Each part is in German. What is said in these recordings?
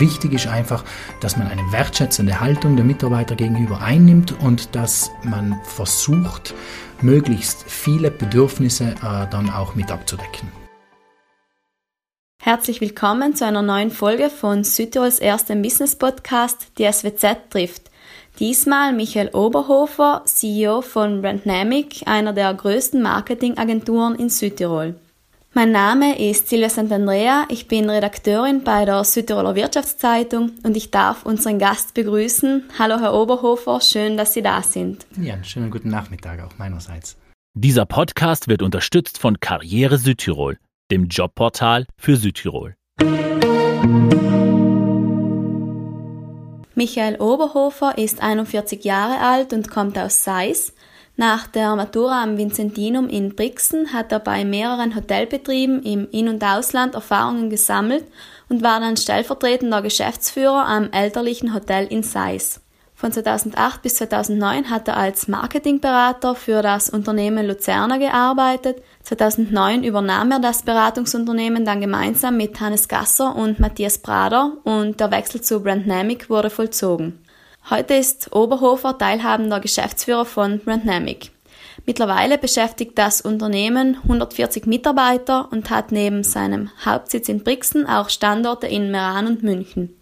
Wichtig ist einfach, dass man eine wertschätzende Haltung der Mitarbeiter gegenüber einnimmt und dass man versucht, möglichst viele Bedürfnisse äh, dann auch mit abzudecken. Herzlich willkommen zu einer neuen Folge von Südtirols erstem Business Podcast, die SWZ trifft. Diesmal Michael Oberhofer, CEO von Brandnamic, einer der größten Marketingagenturen in Südtirol. Mein Name ist Silvia Sant'Andrea, ich bin Redakteurin bei der Südtiroler Wirtschaftszeitung und ich darf unseren Gast begrüßen. Hallo Herr Oberhofer, schön, dass Sie da sind. Ja, einen schönen guten Nachmittag auch meinerseits. Dieser Podcast wird unterstützt von Karriere Südtirol, dem Jobportal für Südtirol. Michael Oberhofer ist 41 Jahre alt und kommt aus Seis. Nach der Matura am Vincentinum in Brixen hat er bei mehreren Hotelbetrieben im In- und Ausland Erfahrungen gesammelt und war dann stellvertretender Geschäftsführer am elterlichen Hotel in Seis. Von 2008 bis 2009 hat er als Marketingberater für das Unternehmen Luzerner gearbeitet. 2009 übernahm er das Beratungsunternehmen dann gemeinsam mit Hannes Gasser und Matthias Prader und der Wechsel zu Brandnamic wurde vollzogen. Heute ist Oberhofer teilhabender Geschäftsführer von Brandnamic. Mittlerweile beschäftigt das Unternehmen 140 Mitarbeiter und hat neben seinem Hauptsitz in Brixen auch Standorte in Meran und München.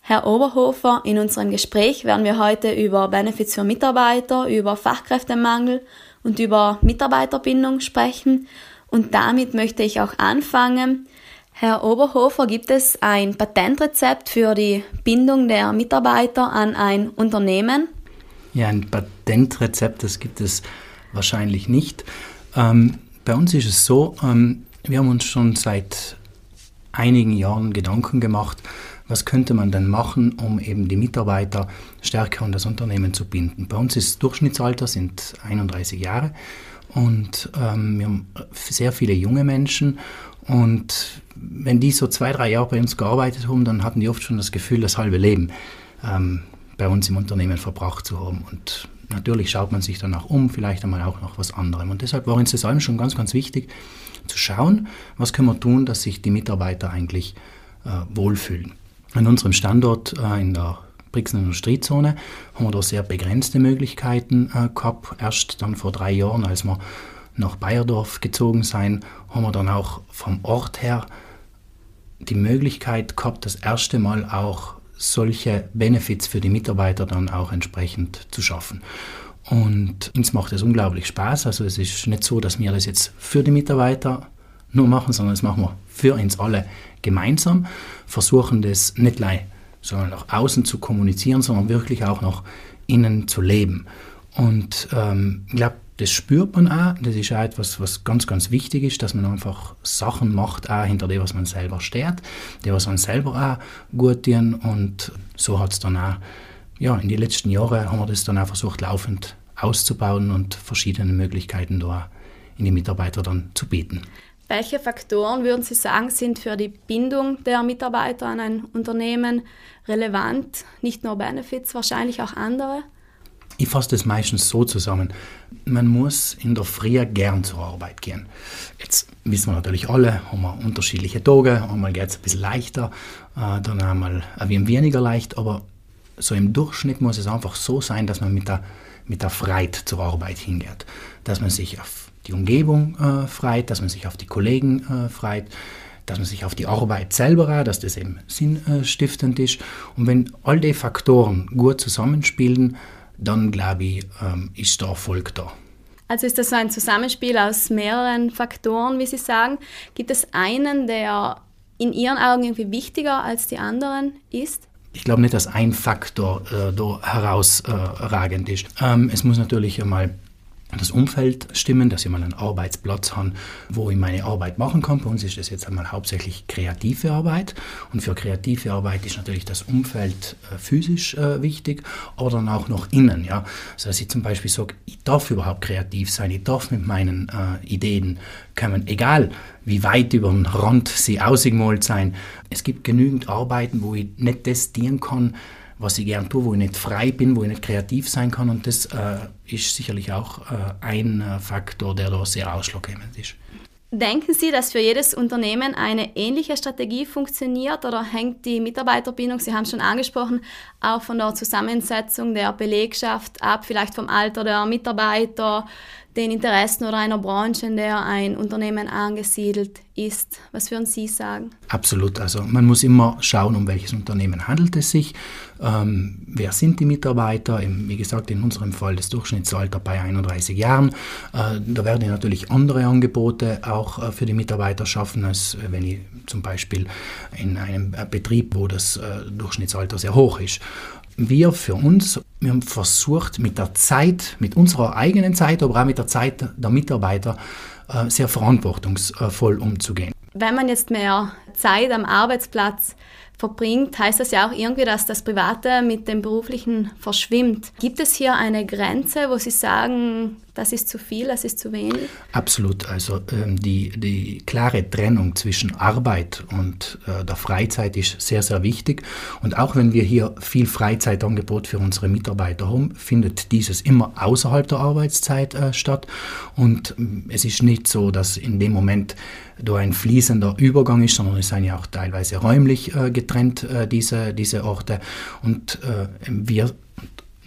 Herr Oberhofer, in unserem Gespräch werden wir heute über Benefits für Mitarbeiter, über Fachkräftemangel und über Mitarbeiterbindung sprechen. Und damit möchte ich auch anfangen. Herr Oberhofer, gibt es ein Patentrezept für die Bindung der Mitarbeiter an ein Unternehmen? Ja, ein Patentrezept, das gibt es wahrscheinlich nicht. Ähm, bei uns ist es so, ähm, wir haben uns schon seit einigen Jahren Gedanken gemacht, was könnte man denn machen, um eben die Mitarbeiter stärker an das Unternehmen zu binden. Bei uns ist das Durchschnittsalter sind 31 Jahre und ähm, wir haben sehr viele junge Menschen und wenn die so zwei, drei Jahre bei uns gearbeitet haben, dann hatten die oft schon das Gefühl, das halbe Leben ähm, bei uns im Unternehmen verbracht zu haben. Und natürlich schaut man sich danach um, vielleicht einmal auch noch was anderem. Und deshalb war uns das allem schon ganz, ganz wichtig zu schauen, was können wir tun, dass sich die Mitarbeiter eigentlich äh, wohlfühlen. An unserem Standort äh, in der Brixen Industriezone haben wir da sehr begrenzte Möglichkeiten äh, gehabt. Erst dann vor drei Jahren, als wir nach Bayerdorf gezogen sind, haben wir dann auch vom Ort her die Möglichkeit gehabt, das erste Mal auch solche Benefits für die Mitarbeiter dann auch entsprechend zu schaffen. Und uns macht es unglaublich Spaß. Also es ist nicht so, dass wir das jetzt für die Mitarbeiter nur machen, sondern das machen wir für uns alle gemeinsam. Versuchen das nicht gleich sondern nach außen zu kommunizieren, sondern wirklich auch nach innen zu leben. Und ähm, ich glaube, das spürt man auch. Das ist auch etwas, was ganz, ganz wichtig ist, dass man einfach Sachen macht, auch hinter dem, was man selber steht, die, was man selber auch gut tun. Und so hat es dann auch, ja, in den letzten Jahren haben wir das dann auch versucht, laufend auszubauen und verschiedene Möglichkeiten da in die Mitarbeiter dann zu bieten. Welche Faktoren würden Sie sagen, sind für die Bindung der Mitarbeiter an ein Unternehmen relevant? Nicht nur Benefits, wahrscheinlich auch andere? Ich fasse das meistens so zusammen. Man muss in der Früh gern zur Arbeit gehen. Jetzt wissen wir natürlich alle, haben wir unterschiedliche Tage. Einmal geht es ein bisschen leichter, äh, dann einmal ein wenig weniger leicht. Aber so im Durchschnitt muss es einfach so sein, dass man mit der, mit der Freude zur Arbeit hingeht. Dass man sich auf die Umgebung äh, freut, dass man sich auf die Kollegen äh, freut, dass man sich auf die Arbeit selber dass das eben sinnstiftend ist. Und wenn all die Faktoren gut zusammenspielen, dann glaube ich, ähm, ist der Erfolg da. Also ist das so ein Zusammenspiel aus mehreren Faktoren, wie Sie sagen. Gibt es einen, der in Ihren Augen irgendwie wichtiger als die anderen ist? Ich glaube nicht, dass ein Faktor äh, da herausragend ist. Ähm, es muss natürlich einmal das Umfeld stimmen, dass ich mal einen Arbeitsplatz habe, wo ich meine Arbeit machen kann. Bei uns ist das jetzt einmal hauptsächlich kreative Arbeit. Und für kreative Arbeit ist natürlich das Umfeld äh, physisch äh, wichtig, aber dann auch noch innen. Ja? Also dass ich zum Beispiel sage, ich darf überhaupt kreativ sein, ich darf mit meinen äh, Ideen kommen, egal wie weit über den Rand sie ausgemalt sein. Es gibt genügend Arbeiten, wo ich nicht das dienen kann, was ich gern tue, wo ich nicht frei bin, wo ich nicht kreativ sein kann. Und das äh, ist sicherlich auch äh, ein äh, Faktor, der da sehr ausschlaggebend ist. Denken Sie, dass für jedes Unternehmen eine ähnliche Strategie funktioniert oder hängt die Mitarbeiterbindung, Sie haben es schon angesprochen, auch von der Zusammensetzung der Belegschaft ab, vielleicht vom Alter der Mitarbeiter, den Interessen oder einer Branche, in der ein Unternehmen angesiedelt ist. Was würden Sie sagen? Absolut. Also man muss immer schauen, um welches Unternehmen handelt es sich. Ähm, wer sind die Mitarbeiter? Wie gesagt, in unserem Fall das Durchschnittsalter bei 31 Jahren. Äh, da werden natürlich andere Angebote auch äh, für die Mitarbeiter schaffen, als äh, wenn ich zum Beispiel in einem äh, Betrieb, wo das äh, Durchschnittsalter sehr hoch ist wir für uns, wir haben versucht, mit der Zeit, mit unserer eigenen Zeit, aber auch mit der Zeit der Mitarbeiter äh, sehr verantwortungsvoll umzugehen. Wenn man jetzt mehr Zeit am Arbeitsplatz verbringt, heißt das ja auch irgendwie, dass das Private mit dem Beruflichen verschwimmt. Gibt es hier eine Grenze, wo Sie sagen, das ist zu viel, das ist zu wenig? Absolut. Also ähm, die, die klare Trennung zwischen Arbeit und äh, der Freizeit ist sehr, sehr wichtig. Und auch wenn wir hier viel Freizeitangebot für unsere Mitarbeiter haben, findet dieses immer außerhalb der Arbeitszeit äh, statt. Und ähm, es ist nicht so, dass in dem Moment da ein fließender Übergang ist, sondern es sind ja auch teilweise räumlich äh, getrennt, äh, diese, diese Orte. Und äh, wir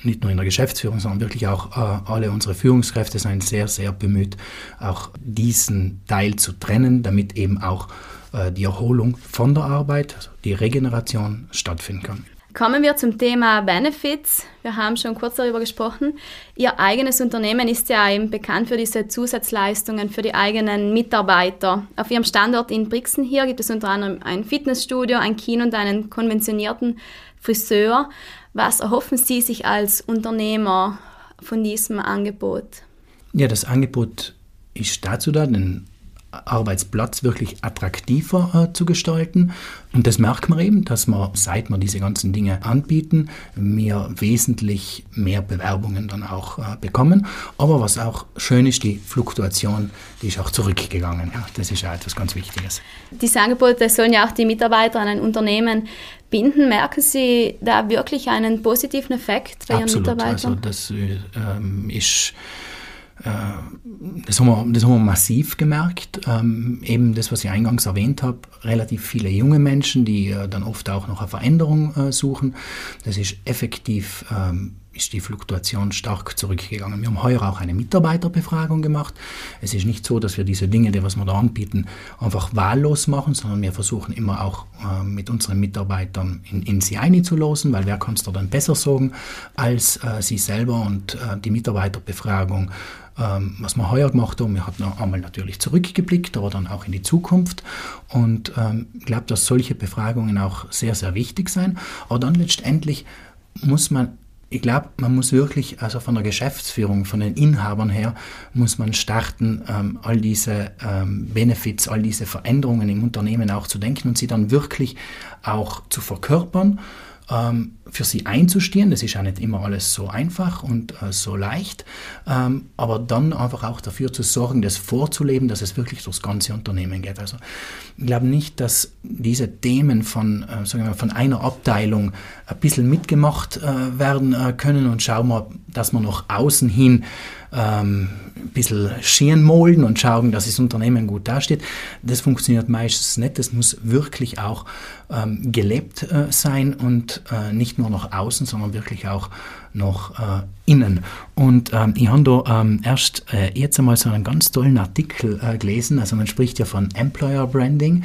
nicht nur in der Geschäftsführung, sondern wirklich auch äh, alle unsere Führungskräfte sind sehr, sehr bemüht, auch diesen Teil zu trennen, damit eben auch äh, die Erholung von der Arbeit, also die Regeneration stattfinden kann. Kommen wir zum Thema Benefits. Wir haben schon kurz darüber gesprochen. Ihr eigenes Unternehmen ist ja eben bekannt für diese Zusatzleistungen für die eigenen Mitarbeiter. Auf Ihrem Standort in Brixen hier gibt es unter anderem ein Fitnessstudio, ein Kino und einen konventionierten Friseur. Was erhoffen Sie sich als Unternehmer von diesem Angebot? Ja, das Angebot ist dazu da, den Arbeitsplatz wirklich attraktiver äh, zu gestalten. Und das merkt man eben, dass wir, seit wir diese ganzen Dinge anbieten, wir wesentlich mehr Bewerbungen dann auch äh, bekommen. Aber was auch schön ist, die Fluktuation, die ist auch zurückgegangen. Ja, das ist ja etwas ganz Wichtiges. Diese Angebote sollen ja auch die Mitarbeiter an ein Unternehmen binden. Merken Sie da wirklich einen positiven Effekt bei Ihren Absolut. Mitarbeitern? Also das ähm, ist äh, das haben, wir, das haben wir massiv gemerkt. Ähm, eben das, was ich eingangs erwähnt habe, relativ viele junge Menschen, die äh, dann oft auch noch eine Veränderung äh, suchen. Das ist effektiv ähm, ist die Fluktuation stark zurückgegangen. Wir haben heuer auch eine Mitarbeiterbefragung gemacht. Es ist nicht so, dass wir diese Dinge, die was wir da anbieten, einfach wahllos machen, sondern wir versuchen immer auch äh, mit unseren Mitarbeitern in, in sie einzulosen, weil wer kann es da dann besser sagen als äh, sie selber und äh, die Mitarbeiterbefragung ähm, was wir heuer gemacht haben, wir hatten einmal natürlich zurückgeblickt, aber dann auch in die Zukunft. Und ähm, ich glaube, dass solche Befragungen auch sehr, sehr wichtig sein. Aber dann letztendlich muss man ich glaube, man muss wirklich, also von der Geschäftsführung, von den Inhabern her, muss man starten, ähm, all diese ähm, Benefits, all diese Veränderungen im Unternehmen auch zu denken und sie dann wirklich auch zu verkörpern ähm, für sie einzustehen. Das ist ja nicht immer alles so einfach und äh, so leicht, ähm, aber dann einfach auch dafür zu sorgen, das vorzuleben, dass es wirklich durchs ganze Unternehmen geht. Also ich glaube nicht, dass diese Themen von, äh, sagen wir mal, von einer Abteilung ein bisschen mitgemacht äh, werden äh, können und schauen wir, dass wir nach außen hin ähm, ein bisschen Schirn molden und schauen, dass das Unternehmen gut dasteht. Das funktioniert meistens nicht. Das muss wirklich auch ähm, gelebt äh, sein und äh, nicht nur nach außen, sondern wirklich auch nach äh, innen. Und ähm, ich habe da ähm, erst äh, jetzt einmal so einen ganz tollen Artikel äh, gelesen. Also man spricht ja von Employer Branding,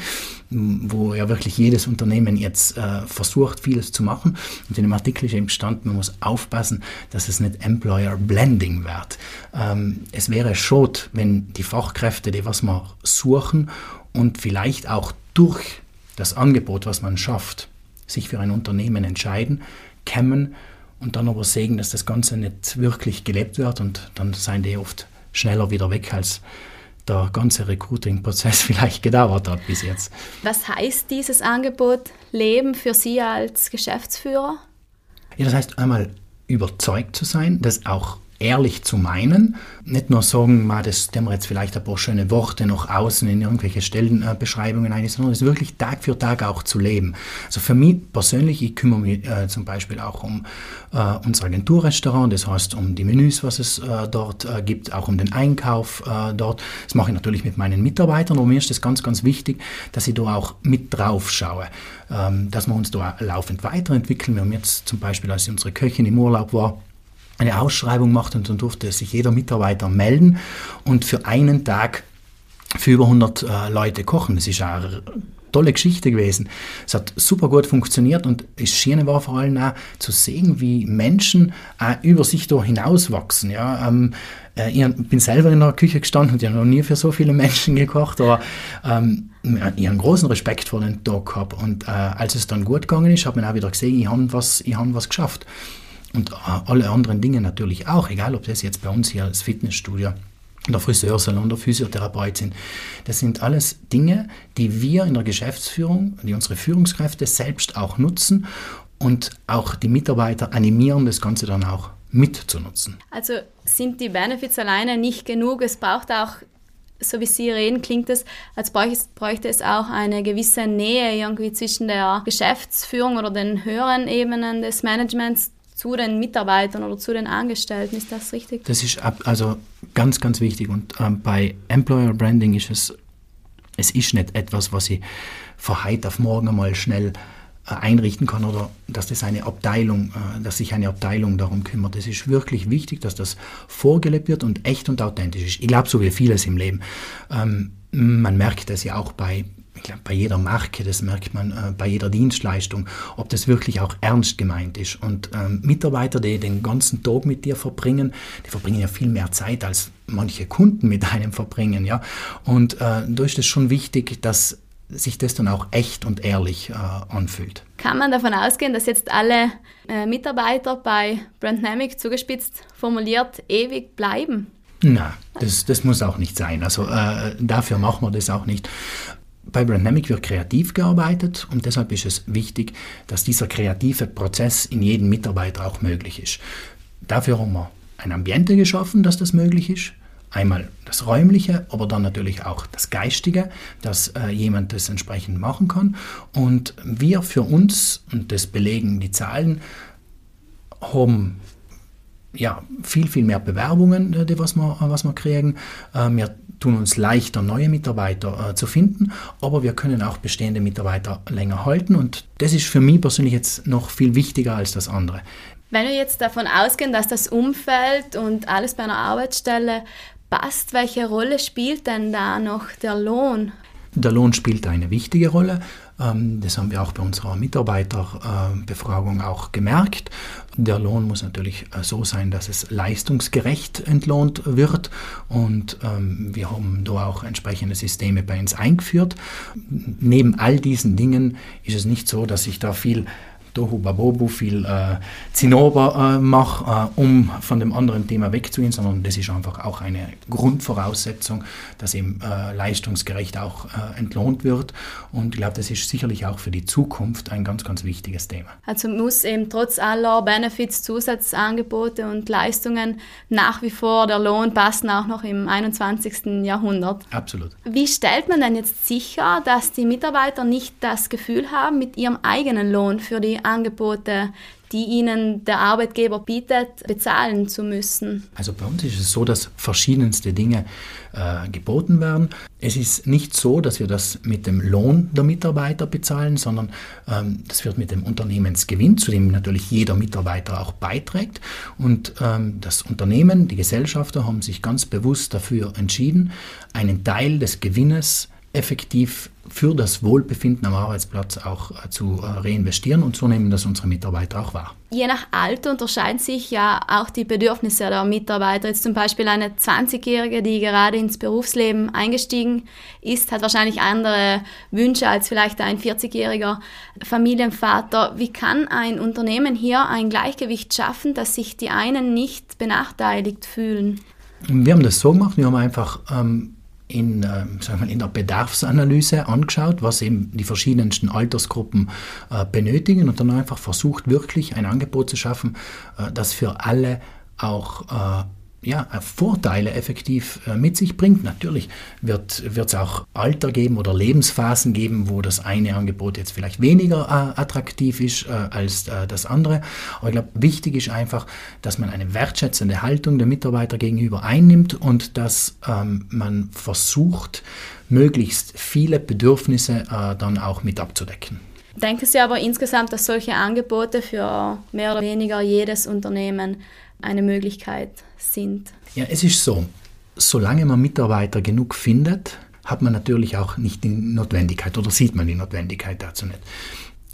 wo ja wirklich jedes Unternehmen jetzt äh, versucht, vieles zu machen. Und in dem Artikel ist eben gestanden, man muss aufpassen, dass es nicht Employer Blending wird. Ähm, es wäre schade, wenn die Fachkräfte, die was wir suchen und vielleicht auch durch das Angebot, was man schafft, sich für ein Unternehmen entscheiden, kämen und dann aber sehen, dass das Ganze nicht wirklich gelebt wird und dann seien die oft schneller wieder weg, als der ganze Recruiting-Prozess vielleicht gedauert hat bis jetzt. Was heißt dieses Angebot Leben für Sie als Geschäftsführer? Ja, das heißt einmal überzeugt zu sein, das auch ehrlich zu meinen. Nicht nur sagen, das dem wir jetzt vielleicht ein paar schöne Worte noch außen in irgendwelche Stellenbeschreibungen ein, sondern es wirklich Tag für Tag auch zu leben. Also für mich persönlich, ich kümmere mich äh, zum Beispiel auch um äh, unser Agenturrestaurant, das heißt um die Menüs, was es äh, dort äh, gibt, auch um den Einkauf äh, dort. Das mache ich natürlich mit meinen Mitarbeitern, aber mir ist das ganz, ganz wichtig, dass ich da auch mit drauf schaue, ähm, dass wir uns da laufend weiterentwickeln. Wir haben jetzt zum Beispiel, als unsere Köchin im Urlaub war, eine Ausschreibung gemacht und dann durfte sich jeder Mitarbeiter melden und für einen Tag für über 100 äh, Leute kochen. Das ist eine tolle Geschichte gewesen. Es hat super gut funktioniert und das Schöne war vor allem auch zu sehen, wie Menschen auch über sich da hinauswachsen. Ja, ähm, äh, ich bin selber in der Küche gestanden und ich habe noch nie für so viele Menschen gekocht, aber ähm, ich habe einen großen Respekt vor den Tag gehabt und äh, als es dann gut gegangen ist, hat man auch wieder gesehen, ich habe was, ich hab was geschafft. Und äh, alle anderen Dinge natürlich auch, egal ob das jetzt bei uns hier als Fitnessstudio der Friseursalon, der Physiotherapeut sind. Das sind alles Dinge, die wir in der Geschäftsführung, die unsere Führungskräfte selbst auch nutzen und auch die Mitarbeiter animieren, das Ganze dann auch mitzunutzen. Also sind die Benefits alleine nicht genug? Es braucht auch, so wie Sie reden, klingt es, als bräuchte es auch eine gewisse Nähe irgendwie zwischen der Geschäftsführung oder den höheren Ebenen des Managements zu den Mitarbeitern oder zu den Angestellten. Ist das richtig? Das ist also ganz, ganz wichtig. Und ähm, bei Employer Branding ist es, es ist nicht etwas, was ich von heute auf morgen einmal schnell äh, einrichten kann oder dass das eine Abteilung, äh, dass sich eine Abteilung darum kümmert. Es ist wirklich wichtig, dass das vorgelebt wird und echt und authentisch ist. Ich glaube, so wie vieles im Leben. Ähm, man merkt das ja auch bei ich glaube, bei jeder Marke, das merkt man äh, bei jeder Dienstleistung, ob das wirklich auch ernst gemeint ist. Und ähm, Mitarbeiter, die den ganzen Tag mit dir verbringen, die verbringen ja viel mehr Zeit, als manche Kunden mit einem verbringen. Ja? Und äh, da ist es schon wichtig, dass sich das dann auch echt und ehrlich äh, anfühlt. Kann man davon ausgehen, dass jetzt alle äh, Mitarbeiter bei Brandnamic zugespitzt formuliert ewig bleiben? Na, das, das muss auch nicht sein. Also äh, dafür machen wir das auch nicht. Bei Brandnamic wird kreativ gearbeitet und deshalb ist es wichtig, dass dieser kreative Prozess in jedem Mitarbeiter auch möglich ist. Dafür haben wir ein Ambiente geschaffen, dass das möglich ist. Einmal das Räumliche, aber dann natürlich auch das Geistige, dass äh, jemand das entsprechend machen kann. Und wir für uns, und das belegen die Zahlen, haben ja, viel, viel mehr Bewerbungen, äh, die was wir, was wir kriegen. Äh, wir tun uns leichter, neue Mitarbeiter äh, zu finden, aber wir können auch bestehende Mitarbeiter länger halten und das ist für mich persönlich jetzt noch viel wichtiger als das andere. Wenn wir jetzt davon ausgehen, dass das Umfeld und alles bei einer Arbeitsstelle passt, welche Rolle spielt denn da noch der Lohn? Der Lohn spielt eine wichtige Rolle. Ähm, das haben wir auch bei unserer Mitarbeiterbefragung auch gemerkt. Der Lohn muss natürlich äh, so sein, dass es leistungsgerecht entlohnt wird und ähm, wir haben da auch entsprechende Systeme bei uns eingeführt. Neben all diesen Dingen ist es nicht so, dass sich da viel Tohu Babobu, viel äh, Zinnober äh, mache, äh, um von dem anderen Thema wegzugehen, sondern das ist einfach auch eine Grundvoraussetzung, dass eben äh, leistungsgerecht auch äh, entlohnt wird. Und ich glaube, das ist sicherlich auch für die Zukunft ein ganz, ganz wichtiges Thema. Also muss eben trotz aller Benefits, Zusatzangebote und Leistungen nach wie vor der Lohn passen, auch noch im 21. Jahrhundert. Absolut. Wie stellt man denn jetzt sicher, dass die Mitarbeiter nicht das Gefühl haben, mit ihrem eigenen Lohn für die Angebote, die ihnen der Arbeitgeber bietet, bezahlen zu müssen? Also bei uns ist es so, dass verschiedenste Dinge äh, geboten werden. Es ist nicht so, dass wir das mit dem Lohn der Mitarbeiter bezahlen, sondern ähm, das wird mit dem Unternehmensgewinn, zu dem natürlich jeder Mitarbeiter auch beiträgt. Und ähm, das Unternehmen, die Gesellschafter haben sich ganz bewusst dafür entschieden, einen Teil des Gewinnes effektiv für das Wohlbefinden am Arbeitsplatz auch äh, zu äh, reinvestieren und so nehmen das unsere Mitarbeiter auch wahr. Je nach Alter unterscheiden sich ja auch die Bedürfnisse der Mitarbeiter. Jetzt zum Beispiel eine 20-Jährige, die gerade ins Berufsleben eingestiegen ist, hat wahrscheinlich andere Wünsche als vielleicht ein 40-jähriger Familienvater. Wie kann ein Unternehmen hier ein Gleichgewicht schaffen, dass sich die einen nicht benachteiligt fühlen? Wir haben das so gemacht, wir haben einfach ähm, in, äh, sagen wir, in der Bedarfsanalyse angeschaut, was eben die verschiedensten Altersgruppen äh, benötigen und dann einfach versucht, wirklich ein Angebot zu schaffen, äh, das für alle auch äh, ja, Vorteile effektiv äh, mit sich bringt. Natürlich wird es auch Alter geben oder Lebensphasen geben, wo das eine Angebot jetzt vielleicht weniger äh, attraktiv ist äh, als äh, das andere. Aber ich glaube, wichtig ist einfach, dass man eine wertschätzende Haltung der Mitarbeiter gegenüber einnimmt und dass ähm, man versucht, möglichst viele Bedürfnisse äh, dann auch mit abzudecken. Denken Sie aber insgesamt, dass solche Angebote für mehr oder weniger jedes Unternehmen eine Möglichkeit sind? Ja, es ist so, solange man Mitarbeiter genug findet, hat man natürlich auch nicht die Notwendigkeit oder sieht man die Notwendigkeit dazu nicht.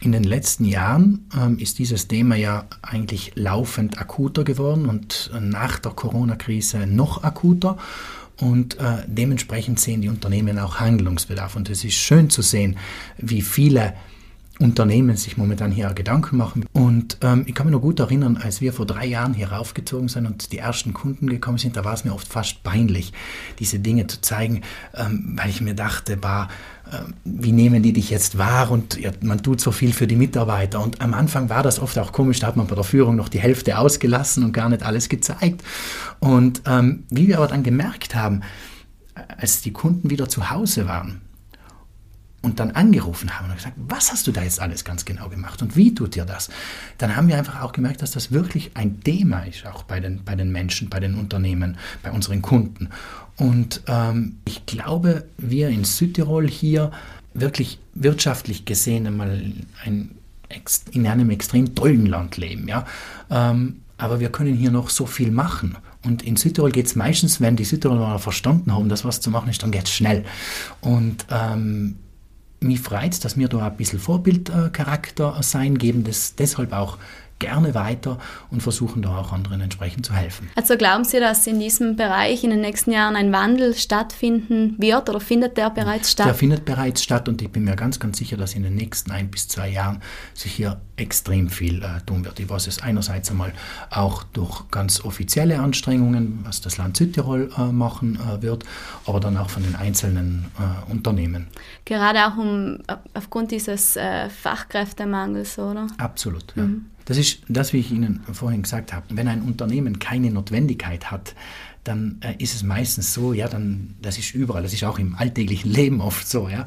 In den letzten Jahren ähm, ist dieses Thema ja eigentlich laufend akuter geworden und nach der Corona-Krise noch akuter. Und äh, dementsprechend sehen die Unternehmen auch Handlungsbedarf. Und es ist schön zu sehen, wie viele Unternehmen sich momentan hier Gedanken machen. Und ähm, ich kann mich noch gut erinnern, als wir vor drei Jahren hier raufgezogen sind und die ersten Kunden gekommen sind, da war es mir oft fast peinlich, diese Dinge zu zeigen, ähm, weil ich mir dachte, war, äh, wie nehmen die dich jetzt wahr und ja, man tut so viel für die Mitarbeiter. Und am Anfang war das oft auch komisch, da hat man bei der Führung noch die Hälfte ausgelassen und gar nicht alles gezeigt. Und ähm, wie wir aber dann gemerkt haben, als die Kunden wieder zu Hause waren, und dann angerufen haben und gesagt, was hast du da jetzt alles ganz genau gemacht und wie tut dir das? Dann haben wir einfach auch gemerkt, dass das wirklich ein Thema ist, auch bei den, bei den Menschen, bei den Unternehmen, bei unseren Kunden. Und ähm, ich glaube, wir in Südtirol hier wirklich wirtschaftlich gesehen einmal ein, in einem extrem tollen Land leben. Ja? Ähm, aber wir können hier noch so viel machen. Und in Südtirol geht es meistens, wenn die Südtiroler verstanden haben, dass was zu machen ist, dann geht es schnell. Und ähm, mich freut dass wir da ein bisschen Vorbildcharakter sein, geben das deshalb auch gerne weiter und versuchen da auch anderen entsprechend zu helfen. Also glauben Sie, dass in diesem Bereich in den nächsten Jahren ein Wandel stattfinden wird oder findet der bereits statt? Der findet bereits statt und ich bin mir ganz, ganz sicher, dass in den nächsten ein bis zwei Jahren sich hier extrem viel äh, tun wird. Ich weiß es einerseits einmal auch durch ganz offizielle Anstrengungen, was das Land Südtirol äh, machen äh, wird, aber dann auch von den einzelnen äh, Unternehmen. Gerade auch um, aufgrund dieses äh, Fachkräftemangels, oder? Absolut, ja. Mhm. Das ist das, wie ich Ihnen vorhin gesagt habe. Wenn ein Unternehmen keine Notwendigkeit hat, dann äh, ist es meistens so, ja, dann, das ist überall, das ist auch im alltäglichen Leben oft so, ja.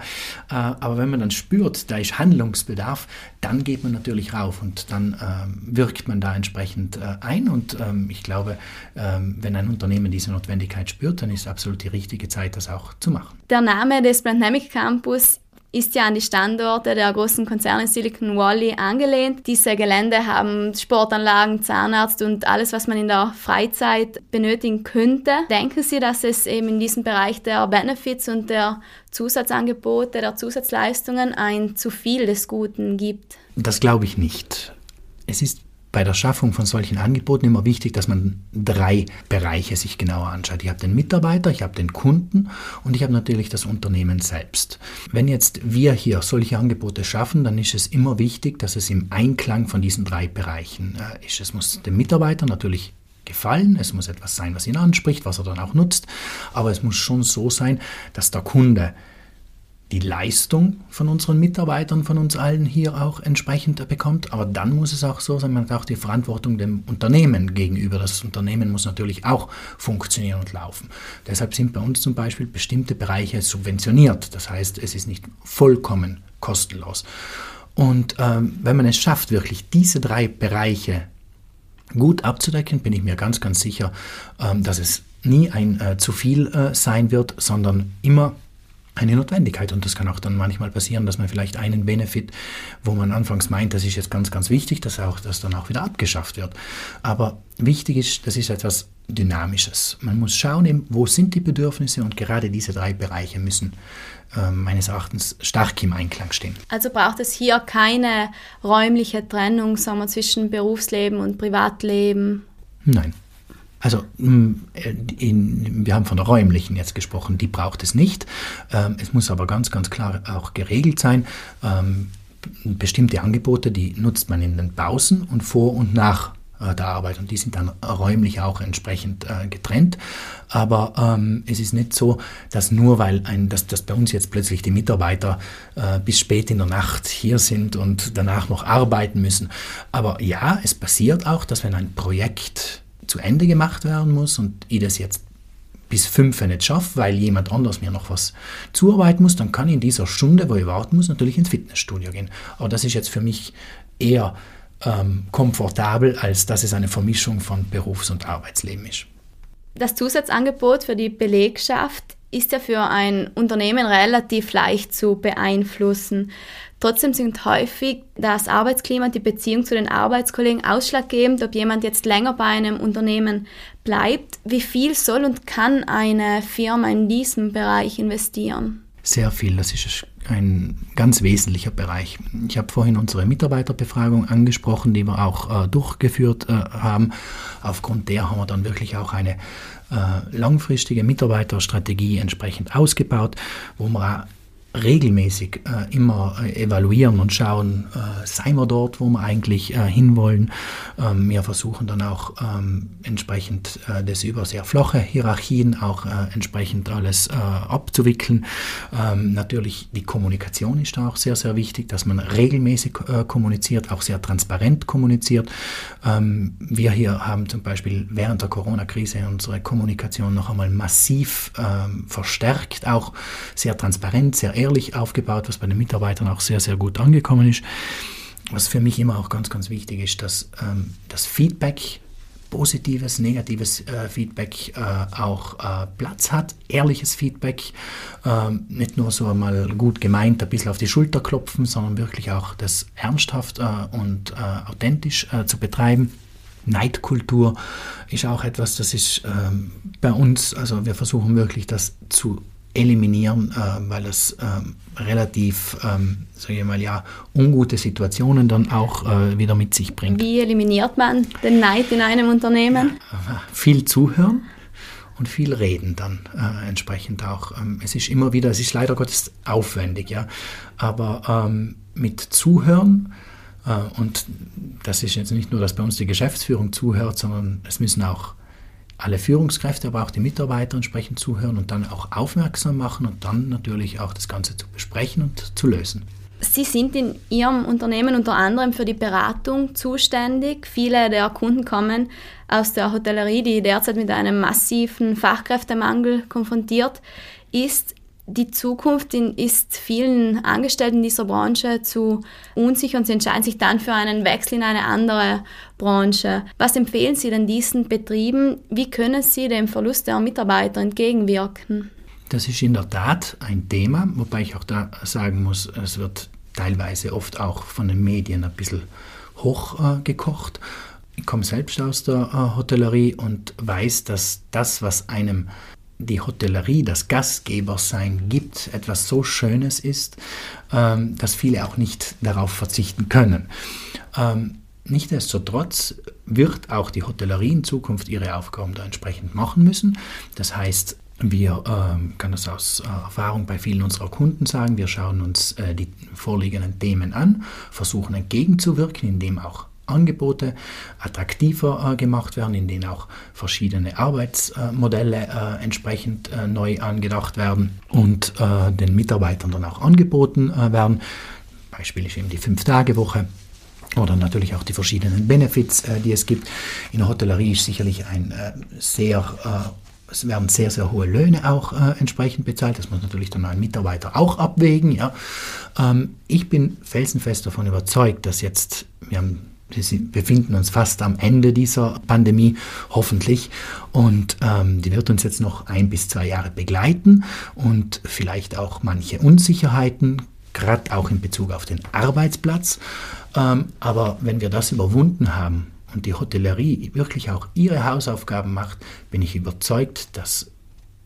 Äh, aber wenn man dann spürt, da ist Handlungsbedarf, dann geht man natürlich rauf und dann äh, wirkt man da entsprechend äh, ein und ähm, ich glaube, ähm, wenn ein Unternehmen diese Notwendigkeit spürt, dann ist absolut die richtige Zeit, das auch zu machen. Der Name des Plantnamic Campus ist ja an die Standorte der großen Konzerne Silicon Valley angelehnt. Diese Gelände haben Sportanlagen, Zahnarzt und alles, was man in der Freizeit benötigen könnte. Denken Sie, dass es eben in diesem Bereich der Benefits und der Zusatzangebote, der Zusatzleistungen ein zu viel des Guten gibt? Das glaube ich nicht. Es ist bei der Schaffung von solchen Angeboten immer wichtig, dass man drei Bereiche sich genauer anschaut. Ich habe den Mitarbeiter, ich habe den Kunden und ich habe natürlich das Unternehmen selbst. Wenn jetzt wir hier solche Angebote schaffen, dann ist es immer wichtig, dass es im Einklang von diesen drei Bereichen äh, ist. Es muss dem Mitarbeiter natürlich gefallen, es muss etwas sein, was ihn anspricht, was er dann auch nutzt, aber es muss schon so sein, dass der Kunde die Leistung von unseren Mitarbeitern, von uns allen hier auch entsprechend bekommt. Aber dann muss es auch so sein, man hat auch die Verantwortung dem Unternehmen gegenüber. Das Unternehmen muss natürlich auch funktionieren und laufen. Deshalb sind bei uns zum Beispiel bestimmte Bereiche subventioniert. Das heißt, es ist nicht vollkommen kostenlos. Und ähm, wenn man es schafft, wirklich diese drei Bereiche gut abzudecken, bin ich mir ganz, ganz sicher, ähm, dass es nie ein äh, zu viel äh, sein wird, sondern immer eine Notwendigkeit. Und das kann auch dann manchmal passieren, dass man vielleicht einen Benefit, wo man anfangs meint, das ist jetzt ganz, ganz wichtig, dass auch das dann auch wieder abgeschafft wird. Aber wichtig ist, das ist etwas Dynamisches. Man muss schauen, wo sind die Bedürfnisse und gerade diese drei Bereiche müssen äh, meines Erachtens stark im Einklang stehen. Also braucht es hier keine räumliche Trennung sagen wir, zwischen Berufsleben und Privatleben? Nein. Also mm, in, wir haben von der räumlichen jetzt gesprochen, die braucht es nicht. Ähm, es muss aber ganz, ganz klar auch geregelt sein. Ähm, bestimmte Angebote, die nutzt man in den Pausen und vor und nach äh, der Arbeit und die sind dann räumlich auch entsprechend äh, getrennt. Aber ähm, es ist nicht so, dass nur weil ein, dass, dass bei uns jetzt plötzlich die Mitarbeiter äh, bis spät in der Nacht hier sind und danach noch arbeiten müssen. Aber ja, es passiert auch, dass wenn ein Projekt zu Ende gemacht werden muss und ich das jetzt bis fünf nicht schaffe, weil jemand anders mir noch was zuarbeiten muss, dann kann ich in dieser Stunde, wo ich warten muss, natürlich ins Fitnessstudio gehen. Aber das ist jetzt für mich eher ähm, komfortabel, als dass es eine Vermischung von Berufs- und Arbeitsleben ist. Das Zusatzangebot für die Belegschaft ist ja für ein Unternehmen relativ leicht zu beeinflussen. Trotzdem sind häufig das Arbeitsklima die Beziehung zu den Arbeitskollegen ausschlaggebend, ob jemand jetzt länger bei einem Unternehmen bleibt. Wie viel soll und kann eine Firma in diesem Bereich investieren? Sehr viel, das ist ein ganz wesentlicher Bereich. Ich habe vorhin unsere Mitarbeiterbefragung angesprochen, die wir auch äh, durchgeführt äh, haben. Aufgrund der haben wir dann wirklich auch eine langfristige Mitarbeiterstrategie entsprechend ausgebaut, wo wir regelmäßig äh, immer äh, evaluieren und schauen, äh, seien wir dort, wo wir eigentlich äh, hinwollen. Ähm, wir versuchen dann auch ähm, entsprechend äh, das über sehr flache Hierarchien auch äh, entsprechend alles abzuwickeln. Ähm, natürlich die Kommunikation ist da auch sehr, sehr wichtig, dass man regelmäßig kommuniziert, auch sehr transparent kommuniziert. Ähm, wir hier haben zum Beispiel während der Corona-Krise unsere Kommunikation noch einmal massiv ähm, verstärkt, auch sehr transparent, sehr ehrlich aufgebaut, was bei den Mitarbeitern auch sehr, sehr gut angekommen ist. Was für mich immer auch ganz, ganz wichtig ist, dass ähm, das Feedback, positives, negatives äh, Feedback äh, auch äh, Platz hat, ehrliches Feedback, ähm, nicht nur so einmal gut gemeint, ein bisschen auf die Schulter klopfen, sondern wirklich auch das ernsthaft äh, und äh, authentisch äh, zu betreiben. Neidkultur ist auch etwas, das ist ähm, bei uns, also wir versuchen wirklich das zu eliminieren, äh, weil es äh, relativ, ähm, sage ich mal, ja, ungute Situationen dann auch äh, wieder mit sich bringt. Wie eliminiert man den Neid in einem Unternehmen? Ja, viel zuhören und viel reden dann äh, entsprechend auch. Ähm, es ist immer wieder, es ist leider Gottes aufwendig, ja, aber ähm, mit Zuhören äh, und das ist jetzt nicht nur, dass bei uns die Geschäftsführung zuhört, sondern es müssen auch alle Führungskräfte, aber auch die Mitarbeiter entsprechend zuhören und dann auch aufmerksam machen und dann natürlich auch das Ganze zu besprechen und zu lösen. Sie sind in Ihrem Unternehmen unter anderem für die Beratung zuständig. Viele der Kunden kommen aus der Hotellerie, die derzeit mit einem massiven Fachkräftemangel konfrontiert ist die Zukunft ist vielen Angestellten dieser Branche zu unsicher und sie entscheiden sich dann für einen Wechsel in eine andere Branche. Was empfehlen Sie denn diesen Betrieben? Wie können sie dem Verlust der Mitarbeiter entgegenwirken? Das ist in der Tat ein Thema, wobei ich auch da sagen muss, es wird teilweise oft auch von den Medien ein bisschen hochgekocht. Äh, ich komme selbst aus der äh, Hotellerie und weiß, dass das, was einem die Hotellerie, das Gastgebersein gibt, etwas so Schönes ist, ähm, dass viele auch nicht darauf verzichten können. Ähm, Nichtsdestotrotz wird auch die Hotellerie in Zukunft ihre Aufgaben da entsprechend machen müssen. Das heißt, wir äh, kann das aus äh, Erfahrung bei vielen unserer Kunden sagen, wir schauen uns äh, die vorliegenden Themen an, versuchen entgegenzuwirken, indem auch Angebote attraktiver äh, gemacht werden, in denen auch verschiedene Arbeitsmodelle äh, entsprechend äh, neu angedacht werden und äh, den Mitarbeitern dann auch angeboten äh, werden. Beispiel ist eben die Fünf-Tage-Woche oder natürlich auch die verschiedenen Benefits, äh, die es gibt. In der Hotellerie ist sicherlich ein sehr es werden sehr, sehr hohe Löhne auch äh, entsprechend bezahlt. Das muss natürlich dann ein Mitarbeiter auch abwägen. Ja. Ähm, ich bin felsenfest davon überzeugt, dass jetzt, wir haben wir befinden uns fast am Ende dieser Pandemie, hoffentlich. Und ähm, die wird uns jetzt noch ein bis zwei Jahre begleiten und vielleicht auch manche Unsicherheiten, gerade auch in Bezug auf den Arbeitsplatz. Ähm, aber wenn wir das überwunden haben und die Hotellerie wirklich auch ihre Hausaufgaben macht, bin ich überzeugt, dass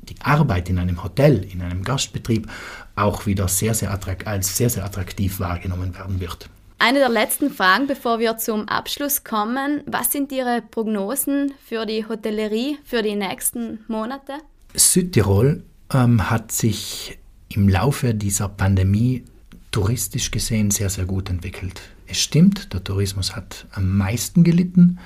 die Arbeit in einem Hotel, in einem Gastbetrieb auch wieder sehr, sehr als sehr, sehr attraktiv wahrgenommen werden wird. Eine der letzten Fragen, bevor wir zum Abschluss kommen. Was sind Ihre Prognosen für die Hotellerie für die nächsten Monate? Südtirol ähm, hat sich im Laufe dieser Pandemie touristisch gesehen sehr, sehr gut entwickelt. Es stimmt, der Tourismus hat am meisten gelitten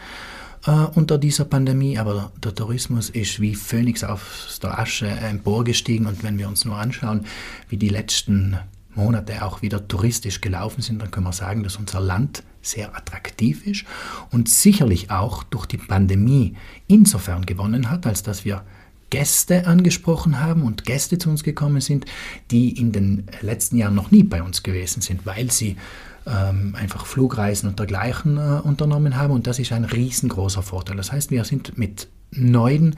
äh, unter dieser Pandemie, aber der Tourismus ist wie Phönix aus der Asche emporgestiegen und wenn wir uns nur anschauen, wie die letzten Monate auch wieder touristisch gelaufen sind, dann können wir sagen, dass unser Land sehr attraktiv ist und sicherlich auch durch die Pandemie insofern gewonnen hat, als dass wir Gäste angesprochen haben und Gäste zu uns gekommen sind, die in den letzten Jahren noch nie bei uns gewesen sind, weil sie ähm, einfach Flugreisen und dergleichen äh, unternommen haben und das ist ein riesengroßer Vorteil. Das heißt, wir sind mit neuen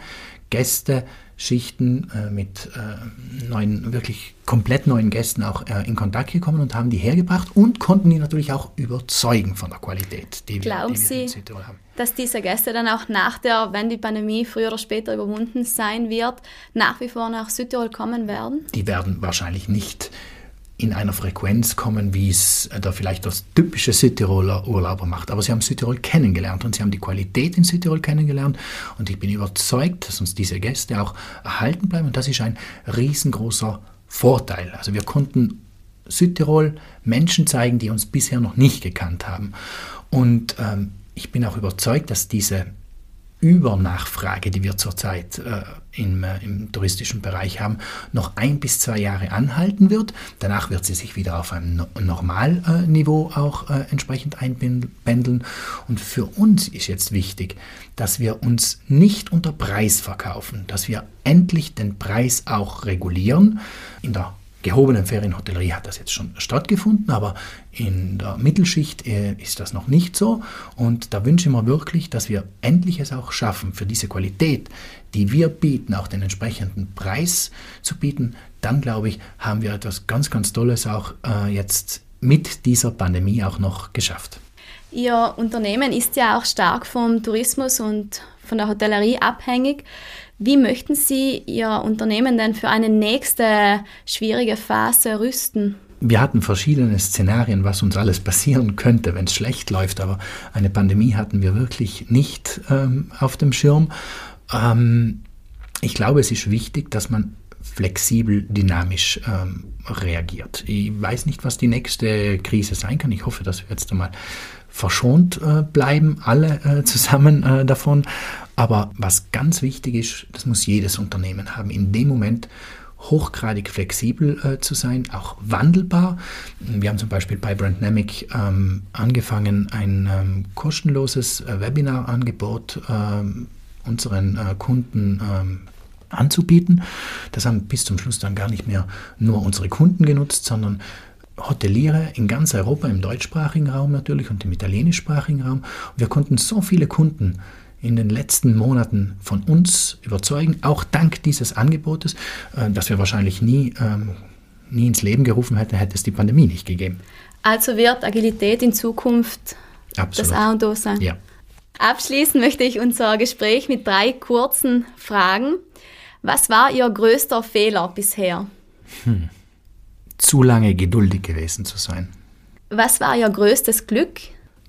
Gästeschichten, äh, mit äh, neuen, wirklich komplett neuen Gästen auch äh, in Kontakt gekommen und haben die hergebracht und konnten die natürlich auch überzeugen von der Qualität, die Glauben wir, die wir in Südtirol haben. Dass diese Gäste dann auch nach der, wenn die Pandemie früher oder später überwunden sein wird, nach wie vor nach Südtirol kommen werden? Die werden wahrscheinlich nicht in einer Frequenz kommen, wie es äh, da vielleicht das typische Südtiroler Urlauber macht. Aber sie haben Südtirol kennengelernt und sie haben die Qualität in Südtirol kennengelernt und ich bin überzeugt, dass uns diese Gäste auch erhalten bleiben und das ist ein riesengroßer Vorteil. Also wir konnten Südtirol Menschen zeigen, die uns bisher noch nicht gekannt haben. Und ähm, ich bin auch überzeugt, dass diese Übernachfrage, die wir zurzeit äh, im, äh, im, touristischen Bereich haben, noch ein bis zwei Jahre anhalten wird. Danach wird sie sich wieder auf einem no Normalniveau auch äh, entsprechend einpendeln. Und für uns ist jetzt wichtig, dass wir uns nicht unter Preis verkaufen, dass wir endlich den Preis auch regulieren. In der gehobenen Ferienhotellerie hat das jetzt schon stattgefunden, aber in der Mittelschicht äh, ist das noch nicht so. Und da wünsche ich mir wirklich, dass wir endlich es auch schaffen, für diese Qualität, die wir bieten, auch den entsprechenden Preis zu bieten. Dann, glaube ich, haben wir etwas ganz, ganz Tolles auch äh, jetzt mit dieser Pandemie auch noch geschafft. Ihr Unternehmen ist ja auch stark vom Tourismus und von der Hotellerie abhängig. Wie möchten Sie Ihr Unternehmen denn für eine nächste schwierige Phase rüsten? Wir hatten verschiedene Szenarien, was uns alles passieren könnte, wenn es schlecht läuft, aber eine Pandemie hatten wir wirklich nicht ähm, auf dem Schirm. Ähm, ich glaube, es ist wichtig, dass man flexibel, dynamisch ähm, reagiert. Ich weiß nicht, was die nächste Krise sein kann. Ich hoffe, dass wir jetzt einmal verschont äh, bleiben, alle äh, zusammen äh, davon. Aber was ganz wichtig ist, das muss jedes Unternehmen haben, in dem Moment hochgradig flexibel äh, zu sein, auch wandelbar. Wir haben zum Beispiel bei Brandnamic ähm, angefangen, ein ähm, kostenloses äh, Webinarangebot ähm, unseren äh, Kunden ähm, anzubieten. Das haben bis zum Schluss dann gar nicht mehr nur unsere Kunden genutzt, sondern Hoteliere in ganz Europa, im deutschsprachigen Raum natürlich und im italienischsprachigen Raum. Wir konnten so viele Kunden in den letzten Monaten von uns überzeugen, auch dank dieses Angebotes, äh, das wir wahrscheinlich nie, ähm, nie ins Leben gerufen hätten, hätte es die Pandemie nicht gegeben. Also wird Agilität in Zukunft Absolut. das A und O sein? Ja. Abschließen möchte ich unser Gespräch mit drei kurzen Fragen. Was war Ihr größter Fehler bisher? Hm. Zu lange geduldig gewesen zu sein. Was war Ihr größtes Glück?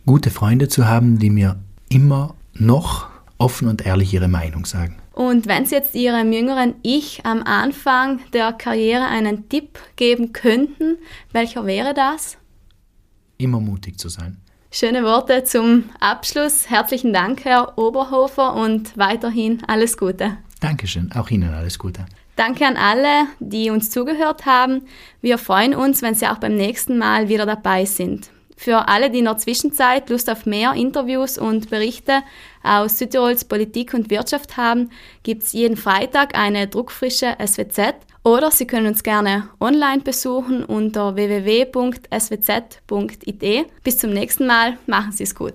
Gute Freunde zu haben, die mir immer noch offen und ehrlich ihre Meinung sagen. Und wenn Sie jetzt Ihrem jüngeren Ich am Anfang der Karriere einen Tipp geben könnten, welcher wäre das? Immer mutig zu sein. Schöne Worte zum Abschluss. Herzlichen Dank, Herr Oberhofer, und weiterhin alles Gute. Dankeschön, auch Ihnen alles Gute. Danke an alle, die uns zugehört haben. Wir freuen uns, wenn Sie auch beim nächsten Mal wieder dabei sind. Für alle, die in der Zwischenzeit Lust auf mehr Interviews und Berichte aus Südtirols Politik und Wirtschaft haben, gibt es jeden Freitag eine druckfrische SWZ oder Sie können uns gerne online besuchen unter www.swz.it. Bis zum nächsten Mal, machen Sie es gut.